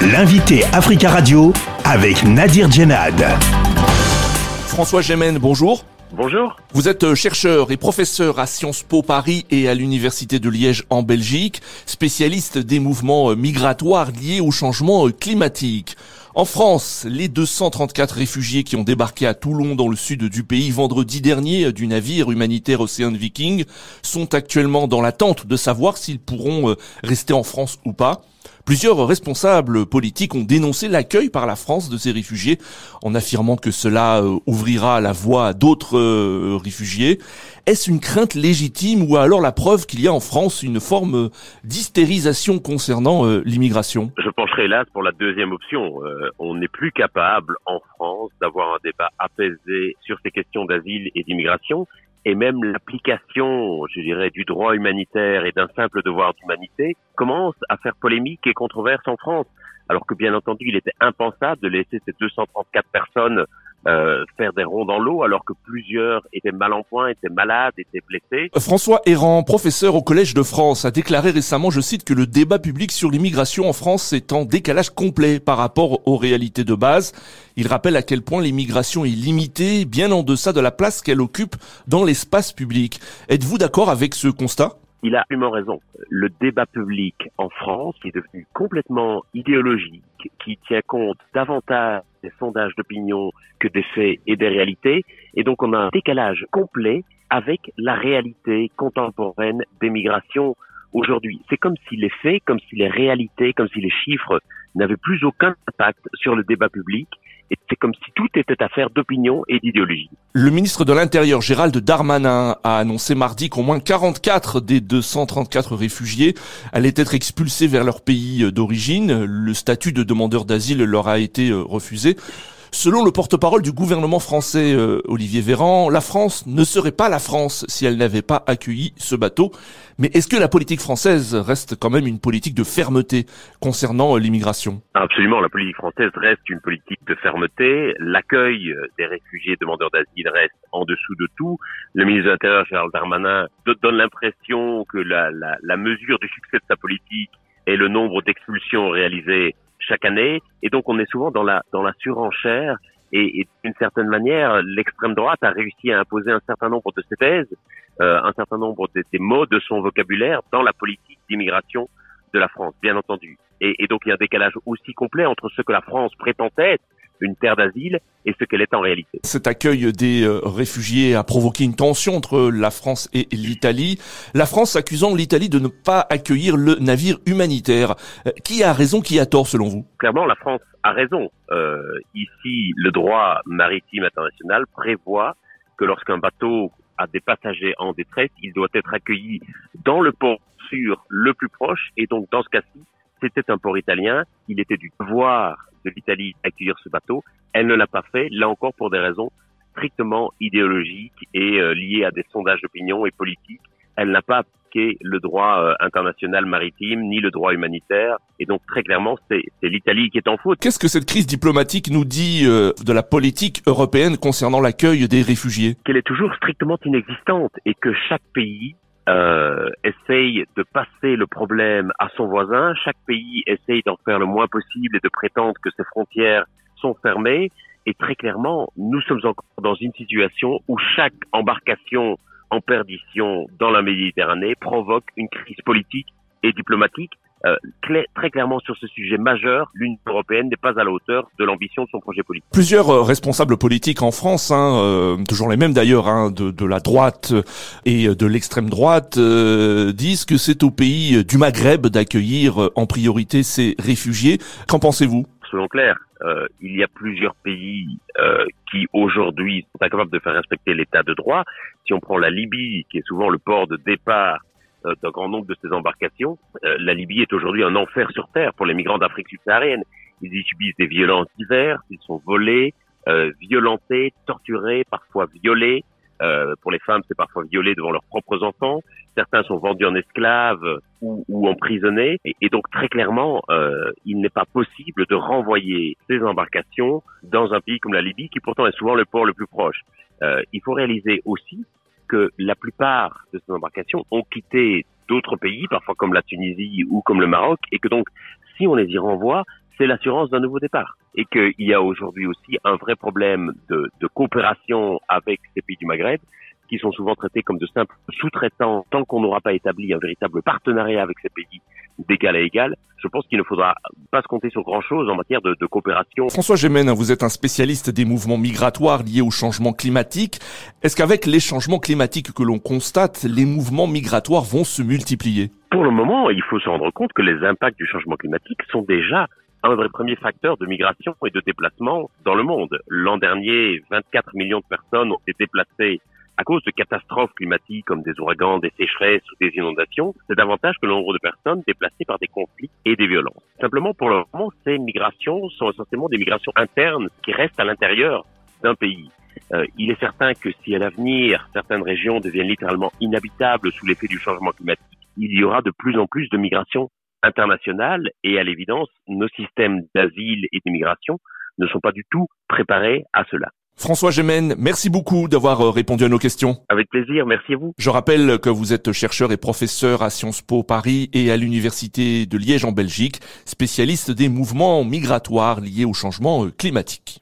L'invité Africa Radio avec Nadir Djenad. François Gémen, bonjour. Bonjour. Vous êtes chercheur et professeur à Sciences Po Paris et à l'Université de Liège en Belgique, spécialiste des mouvements migratoires liés au changement climatique. En France, les 234 réfugiés qui ont débarqué à Toulon dans le sud du pays vendredi dernier du navire humanitaire Océan Viking sont actuellement dans l'attente de savoir s'ils pourront euh, rester en France ou pas. Plusieurs responsables politiques ont dénoncé l'accueil par la France de ces réfugiés en affirmant que cela euh, ouvrira la voie à d'autres euh, réfugiés. Est-ce une crainte légitime ou alors la preuve qu'il y a en France une forme d'hystérisation concernant euh, l'immigration? Je pencherai hélas pour la deuxième option. on n'est plus capable en France d'avoir un débat apaisé sur ces questions d'asile et d'immigration et même l'application, je dirais, du droit humanitaire et d'un simple devoir d'humanité commence à faire polémique et controverse en France. Alors que bien entendu, il était impensable de laisser ces 234 personnes euh, faire des ronds dans l'eau alors que plusieurs étaient mal en point, étaient malades, étaient blessés. François Errand, professeur au Collège de France, a déclaré récemment, je cite, que le débat public sur l'immigration en France est en décalage complet par rapport aux réalités de base. Il rappelle à quel point l'immigration est limitée, bien en deçà de la place qu'elle occupe dans l'espace public. Êtes-vous d'accord avec ce constat? Il a absolument raison. Le débat public en France est devenu complètement idéologique, qui tient compte davantage des sondages d'opinion que des faits et des réalités, et donc on a un décalage complet avec la réalité contemporaine des migrations aujourd'hui. C'est comme si les faits, comme si les réalités, comme si les chiffres n'avaient plus aucun impact sur le débat public et c'est comme si tout était affaire d'opinion et d'idéologie. Le ministre de l'Intérieur, Gérald Darmanin, a annoncé mardi qu'au moins 44 des 234 réfugiés allaient être expulsés vers leur pays d'origine. Le statut de demandeur d'asile leur a été euh, refusé. Selon le porte-parole du gouvernement français, euh, Olivier Véran, la France ne serait pas la France si elle n'avait pas accueilli ce bateau. Mais est-ce que la politique française reste quand même une politique de fermeté concernant euh, l'immigration? Absolument, la politique française reste une politique de fermeté. L'accueil euh, des réfugiés demandeurs d'asile reste en dessous de tout. Le ministre de l'Intérieur, Charles Darmanin, donne l'impression que la, mesure du succès de sa politique est le nombre d'expulsions réalisées chaque année. Et donc, on est souvent dans la, dans la surenchère. Et, et d'une certaine manière, l'extrême droite a réussi à imposer un certain nombre de ses thèses, euh, un certain nombre de ses mots, de son vocabulaire dans la politique d'immigration de la France, bien entendu. Et, et, donc, il y a un décalage aussi complet entre ce que la France prétend être une terre d'asile et ce qu'elle est en réalité. Cet accueil des euh, réfugiés a provoqué une tension entre la France et l'Italie. La France accusant l'Italie de ne pas accueillir le navire humanitaire. Euh, qui a raison, qui a tort selon vous? Clairement, la France a raison. Euh, ici, le droit maritime international prévoit que lorsqu'un bateau a des passagers en détresse, il doit être accueilli dans le port sûr le plus proche. Et donc, dans ce cas-ci, c'était un port italien. Il était du devoir de l'Italie accueillir ce bateau. Elle ne l'a pas fait, là encore pour des raisons strictement idéologiques et euh, liées à des sondages d'opinion et politiques. Elle n'a pas appliqué le droit euh, international maritime ni le droit humanitaire. Et donc très clairement, c'est l'Italie qui est en faute. Qu'est-ce que cette crise diplomatique nous dit euh, de la politique européenne concernant l'accueil des réfugiés? Qu'elle est toujours strictement inexistante et que chaque pays euh, essaye de passer le problème à son voisin. Chaque pays essaye d'en faire le moins possible et de prétendre que ses frontières sont fermées. Et très clairement, nous sommes encore dans une situation où chaque embarcation en perdition dans la Méditerranée provoque une crise politique et diplomatique euh, très clairement sur ce sujet majeur, l'Union européenne n'est pas à la hauteur de l'ambition de son projet politique. Plusieurs euh, responsables politiques en France, hein, euh, toujours les mêmes d'ailleurs, hein, de, de, la droite et de l'extrême droite, disent que c'est au pays du Maghreb d'accueillir en priorité ces réfugiés. Qu'en pensez-vous? Selon Claire, il y a plusieurs pays qui aujourd'hui sont incapables de faire respecter l'état de droit. Si on prend la Libye, qui est souvent le port de départ euh, d'un grand nombre de ces embarcations. Euh, la Libye est aujourd'hui un enfer sur terre pour les migrants d'Afrique subsaharienne. Ils y subissent des violences diverses, ils sont volés, euh, violentés, torturés, parfois violés. pour les femmes, c'est parfois violé devant leurs propres enfants. Certains sont vendus en esclaves ou, ou emprisonnés. Et, et, donc très clairement, il n'est pas possible de renvoyer ces embarcations dans un pays comme la Libye, qui pourtant est souvent le port le plus proche. il faut réaliser aussi que la plupart de ces embarcations ont quitté d'autres pays, parfois comme la Tunisie ou comme le Maroc, et que donc, si on les y renvoie, c'est l'assurance d'un nouveau départ. Et qu'il y a aujourd'hui aussi un vrai problème de, de coopération avec ces pays du Maghreb qui sont souvent traités comme de simples sous-traitants tant qu'on n'aura pas établi un véritable partenariat avec ces pays d'égal à égal, je pense qu'il ne faudra pas se compter sur grand-chose en matière de, de, coopération. François Gémen, vous êtes un spécialiste des mouvements migratoires liés au changement climatique. Est-ce qu'avec les changements climatiques que l'on constate, les mouvements migratoires vont se multiplier? Pour le moment, il faut se rendre compte que les impacts du changement climatique sont déjà un des premiers facteurs de migration et de déplacement dans le monde. L'an dernier, 24 millions de personnes ont été déplacées à cause de catastrophes climatiques comme des ouragans, des sécheresses ou des inondations, c'est davantage que le nombre de personnes déplacées par des conflits et des violences. Simplement, pour le moment, ces migrations sont essentiellement des migrations internes qui restent à l'intérieur d'un pays. Euh, il est certain que si à l'avenir certaines régions deviennent littéralement inhabitables sous l'effet du changement climatique, il y aura de plus en plus de migrations internationales et à l'évidence, nos systèmes d'asile et d'immigration ne sont pas du tout préparés à cela. François Gémen, merci beaucoup d'avoir euh, répondu à nos questions. Avec plaisir, merci à vous. Je rappelle que vous êtes chercheur et professeur à Sciences Po Paris et à l'Université de Liège en Belgique, spécialiste des mouvements migratoires liés au changement euh, climatique.